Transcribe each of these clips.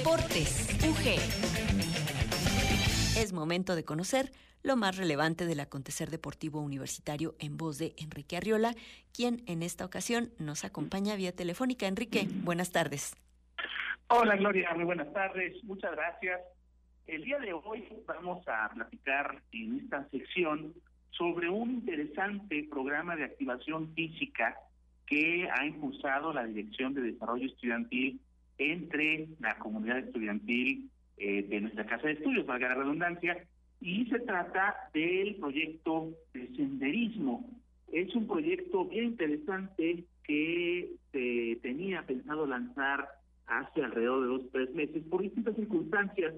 Deportes, UG. Es momento de conocer lo más relevante del acontecer deportivo universitario en voz de Enrique Arriola, quien en esta ocasión nos acompaña vía telefónica. Enrique, buenas tardes. Hola Gloria, muy buenas tardes, muchas gracias. El día de hoy vamos a platicar en esta sección sobre un interesante programa de activación física que ha impulsado la Dirección de Desarrollo Estudiantil entre la comunidad estudiantil eh, de nuestra casa de estudios, valga la redundancia, y se trata del proyecto de senderismo. Es un proyecto bien interesante que se tenía pensado lanzar hace alrededor de dos o tres meses. Por distintas circunstancias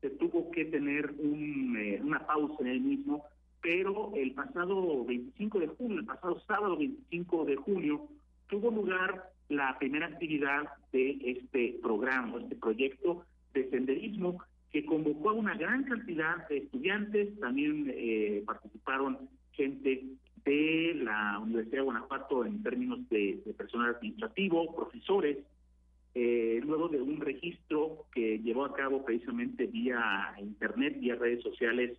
se tuvo que tener un, eh, una pausa en el mismo, pero el pasado 25 de junio, el pasado sábado 25 de junio, tuvo lugar la primera actividad de este programa, este proyecto de senderismo que convocó a una gran cantidad de estudiantes, también eh, participaron gente de la Universidad de Guanajuato en términos de, personal administrativo, profesores, eh, luego de un registro que llevó a cabo precisamente vía internet, vía redes sociales,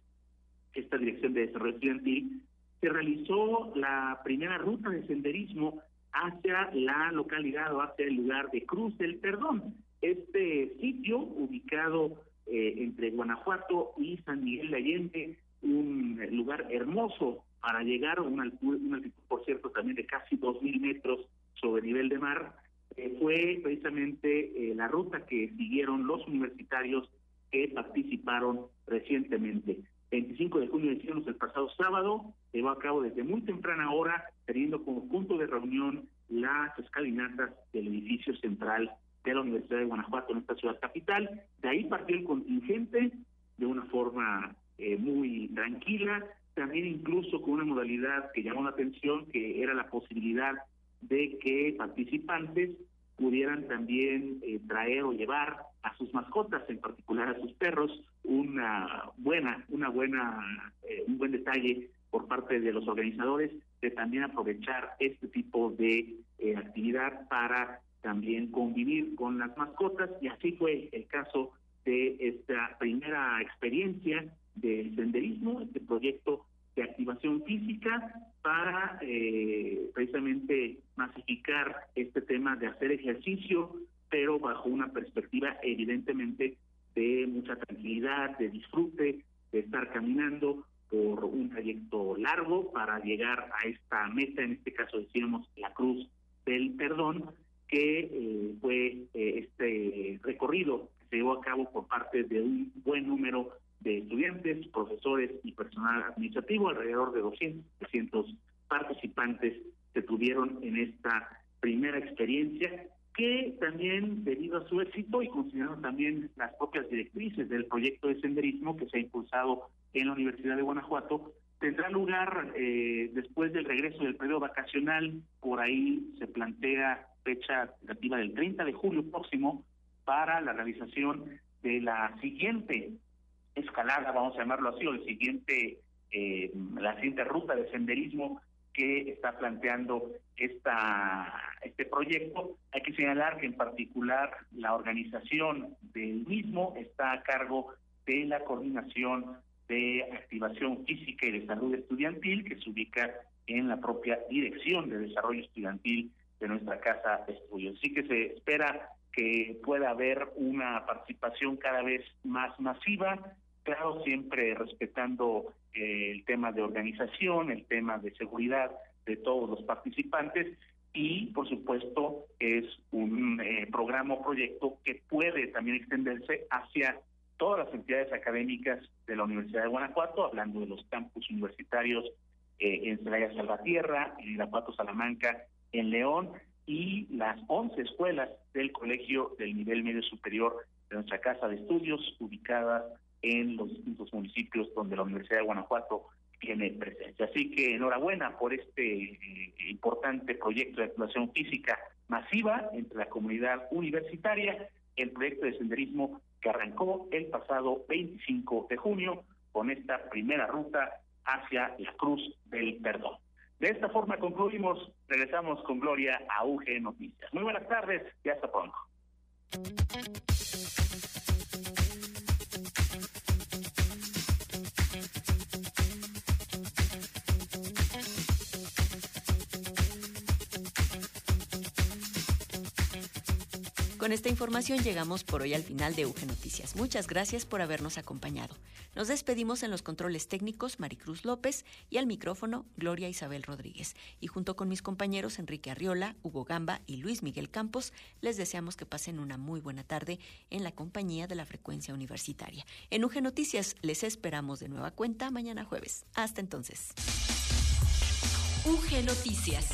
esta Dirección de Desarrollo Estudiantil, se realizó la primera ruta de senderismo hacia la localidad o hacia el lugar de Cruz del Perdón. Este sitio, ubicado eh, entre Guanajuato y San Miguel de Allende, un lugar hermoso para llegar a una altura, por cierto, también de casi dos mil metros sobre nivel de mar, eh, fue precisamente eh, la ruta que siguieron los universitarios que participaron recientemente. 25 de junio decíamos el pasado sábado, llevó a cabo desde muy temprana hora, teniendo como punto de reunión las escalinatas del edificio central de la Universidad de Guanajuato en esta ciudad capital. De ahí partió el contingente de una forma eh, muy tranquila, también incluso con una modalidad que llamó la atención, que era la posibilidad de que participantes pudieran también eh, traer o llevar a sus mascotas, en particular a sus perros, una buena, una buena, eh, un buen detalle por parte de los organizadores de también aprovechar este tipo de eh, actividad para también convivir con las mascotas. Y así fue el caso de esta primera experiencia del senderismo, este proyecto de activación física para eh, precisamente masificar este tema de hacer ejercicio, pero bajo una perspectiva evidentemente de mucha tranquilidad, de disfrute, de estar caminando por un trayecto largo para llegar a esta meta, en este caso decíamos la cruz del perdón, que eh, fue eh, este recorrido que se llevó a cabo por parte de un buen número de estudiantes, profesores y personal administrativo, alrededor de 200, 300 participantes en esta primera experiencia que también debido a su éxito y considerando también las propias directrices del proyecto de senderismo que se ha impulsado en la Universidad de Guanajuato, tendrá lugar eh, después del regreso del periodo vacacional, por ahí se plantea fecha relativa del 30 de julio próximo para la realización de la siguiente escalada, vamos a llamarlo así, o el siguiente, eh, la siguiente ruta de senderismo que está planteando esta este proyecto. Hay que señalar que en particular la organización del mismo está a cargo de la coordinación de activación física y de salud estudiantil que se ubica en la propia dirección de desarrollo estudiantil de nuestra casa de estudios. Así que se espera que pueda haber una participación cada vez más masiva claro, siempre respetando eh, el tema de organización, el tema de seguridad de todos los participantes y, por supuesto, es un eh, programa o proyecto que puede también extenderse hacia todas las entidades académicas de la Universidad de Guanajuato, hablando de los campus universitarios eh, en Celaya Salvatierra, en Irapuato Salamanca, en León, y las 11 escuelas del Colegio del Nivel Medio Superior de nuestra Casa de Estudios, ubicadas en los distintos municipios donde la Universidad de Guanajuato tiene presencia. Así que enhorabuena por este eh, importante proyecto de actuación física masiva entre la comunidad universitaria, el proyecto de senderismo que arrancó el pasado 25 de junio con esta primera ruta hacia la Cruz del Perdón. De esta forma concluimos, regresamos con Gloria a UG Noticias. Muy buenas tardes y hasta pronto. Con esta información llegamos por hoy al final de UG Noticias. Muchas gracias por habernos acompañado. Nos despedimos en los controles técnicos Maricruz López y al micrófono Gloria Isabel Rodríguez. Y junto con mis compañeros Enrique Arriola, Hugo Gamba y Luis Miguel Campos, les deseamos que pasen una muy buena tarde en la compañía de la frecuencia universitaria. En UG Noticias les esperamos de nueva cuenta mañana jueves. Hasta entonces. UG Noticias.